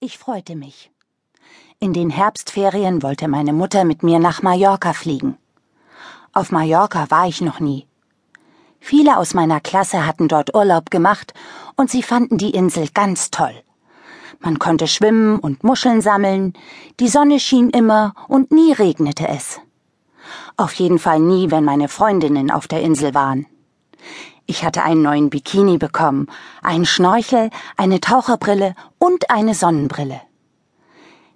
Ich freute mich. In den Herbstferien wollte meine Mutter mit mir nach Mallorca fliegen. Auf Mallorca war ich noch nie. Viele aus meiner Klasse hatten dort Urlaub gemacht und sie fanden die Insel ganz toll. Man konnte schwimmen und Muscheln sammeln, die Sonne schien immer und nie regnete es. Auf jeden Fall nie, wenn meine Freundinnen auf der Insel waren. Ich hatte einen neuen Bikini bekommen, einen Schnorchel, eine Taucherbrille und eine Sonnenbrille.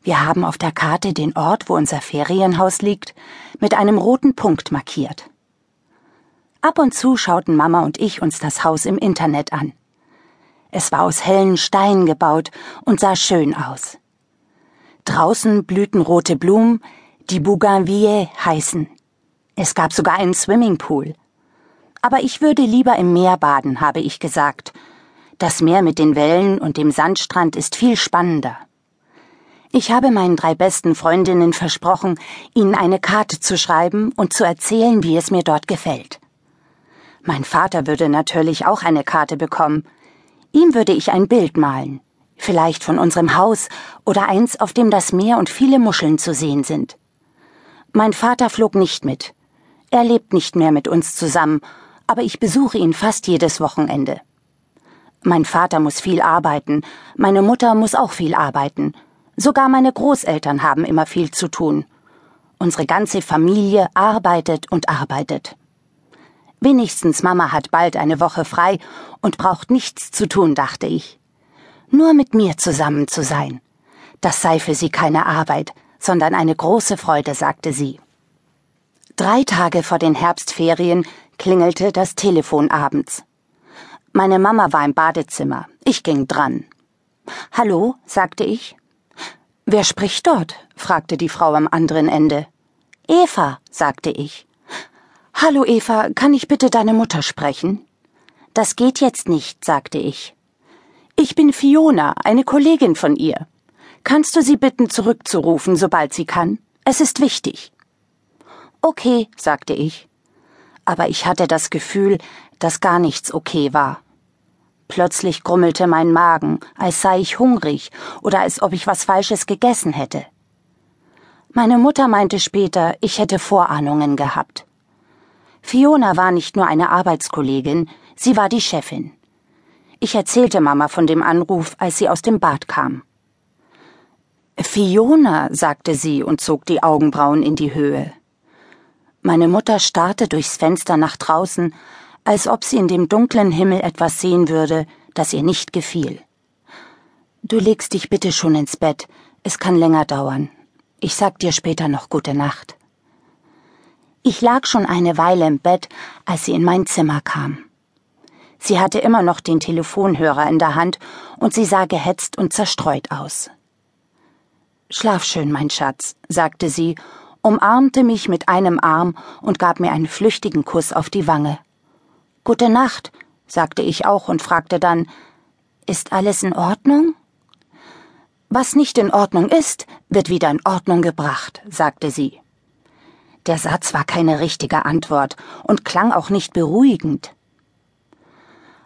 Wir haben auf der Karte den Ort, wo unser Ferienhaus liegt, mit einem roten Punkt markiert. Ab und zu schauten Mama und ich uns das Haus im Internet an. Es war aus hellen Steinen gebaut und sah schön aus. Draußen blühten rote Blumen, die Bougainvilliers heißen. Es gab sogar einen Swimmingpool. Aber ich würde lieber im Meer baden, habe ich gesagt. Das Meer mit den Wellen und dem Sandstrand ist viel spannender. Ich habe meinen drei besten Freundinnen versprochen, ihnen eine Karte zu schreiben und zu erzählen, wie es mir dort gefällt. Mein Vater würde natürlich auch eine Karte bekommen. Ihm würde ich ein Bild malen, vielleicht von unserem Haus oder eins, auf dem das Meer und viele Muscheln zu sehen sind. Mein Vater flog nicht mit. Er lebt nicht mehr mit uns zusammen, aber ich besuche ihn fast jedes Wochenende. Mein Vater muss viel arbeiten, meine Mutter muss auch viel arbeiten, Sogar meine Großeltern haben immer viel zu tun. Unsere ganze Familie arbeitet und arbeitet. Wenigstens Mama hat bald eine Woche frei und braucht nichts zu tun, dachte ich. Nur mit mir zusammen zu sein. Das sei für sie keine Arbeit, sondern eine große Freude, sagte sie. Drei Tage vor den Herbstferien klingelte das Telefon abends. Meine Mama war im Badezimmer. Ich ging dran. Hallo, sagte ich. Wer spricht dort? fragte die Frau am anderen Ende. Eva, sagte ich. Hallo Eva, kann ich bitte deine Mutter sprechen? Das geht jetzt nicht, sagte ich. Ich bin Fiona, eine Kollegin von ihr. Kannst du sie bitten, zurückzurufen, sobald sie kann? Es ist wichtig. Okay, sagte ich. Aber ich hatte das Gefühl, dass gar nichts okay war. Plötzlich grummelte mein Magen, als sei ich hungrig oder als ob ich was Falsches gegessen hätte. Meine Mutter meinte später, ich hätte Vorahnungen gehabt. Fiona war nicht nur eine Arbeitskollegin, sie war die Chefin. Ich erzählte Mama von dem Anruf, als sie aus dem Bad kam. Fiona, sagte sie und zog die Augenbrauen in die Höhe. Meine Mutter starrte durchs Fenster nach draußen, als ob sie in dem dunklen Himmel etwas sehen würde, das ihr nicht gefiel. Du legst dich bitte schon ins Bett, es kann länger dauern. Ich sag dir später noch gute Nacht. Ich lag schon eine Weile im Bett, als sie in mein Zimmer kam. Sie hatte immer noch den Telefonhörer in der Hand und sie sah gehetzt und zerstreut aus. Schlaf schön, mein Schatz, sagte sie, umarmte mich mit einem Arm und gab mir einen flüchtigen Kuss auf die Wange. Gute Nacht, sagte ich auch und fragte dann Ist alles in Ordnung? Was nicht in Ordnung ist, wird wieder in Ordnung gebracht, sagte sie. Der Satz war keine richtige Antwort und klang auch nicht beruhigend.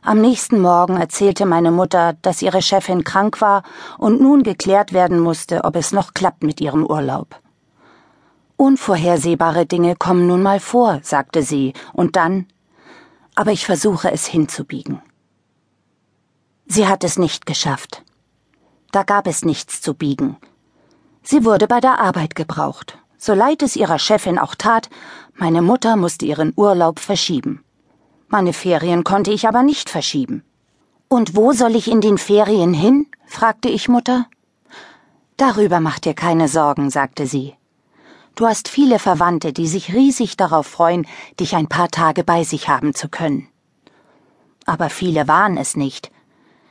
Am nächsten Morgen erzählte meine Mutter, dass ihre Chefin krank war und nun geklärt werden musste, ob es noch klappt mit ihrem Urlaub. Unvorhersehbare Dinge kommen nun mal vor, sagte sie, und dann aber ich versuche es hinzubiegen. Sie hat es nicht geschafft. Da gab es nichts zu biegen. Sie wurde bei der Arbeit gebraucht. So leid es ihrer Chefin auch tat, meine Mutter musste ihren Urlaub verschieben. Meine Ferien konnte ich aber nicht verschieben. Und wo soll ich in den Ferien hin? fragte ich Mutter. Darüber mach dir keine Sorgen, sagte sie. Du hast viele Verwandte, die sich riesig darauf freuen, dich ein paar Tage bei sich haben zu können. Aber viele waren es nicht.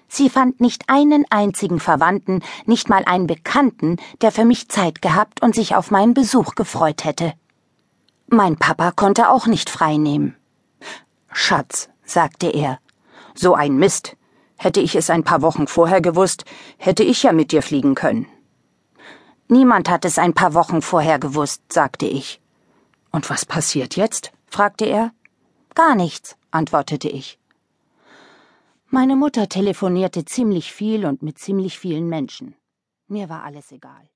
Sie fand nicht einen einzigen Verwandten, nicht mal einen Bekannten, der für mich Zeit gehabt und sich auf meinen Besuch gefreut hätte. Mein Papa konnte auch nicht frei nehmen. Schatz, sagte er, so ein Mist. Hätte ich es ein paar Wochen vorher gewusst, hätte ich ja mit dir fliegen können. Niemand hat es ein paar Wochen vorher gewusst, sagte ich. Und was passiert jetzt? fragte er. Gar nichts, antwortete ich. Meine Mutter telefonierte ziemlich viel und mit ziemlich vielen Menschen. Mir war alles egal.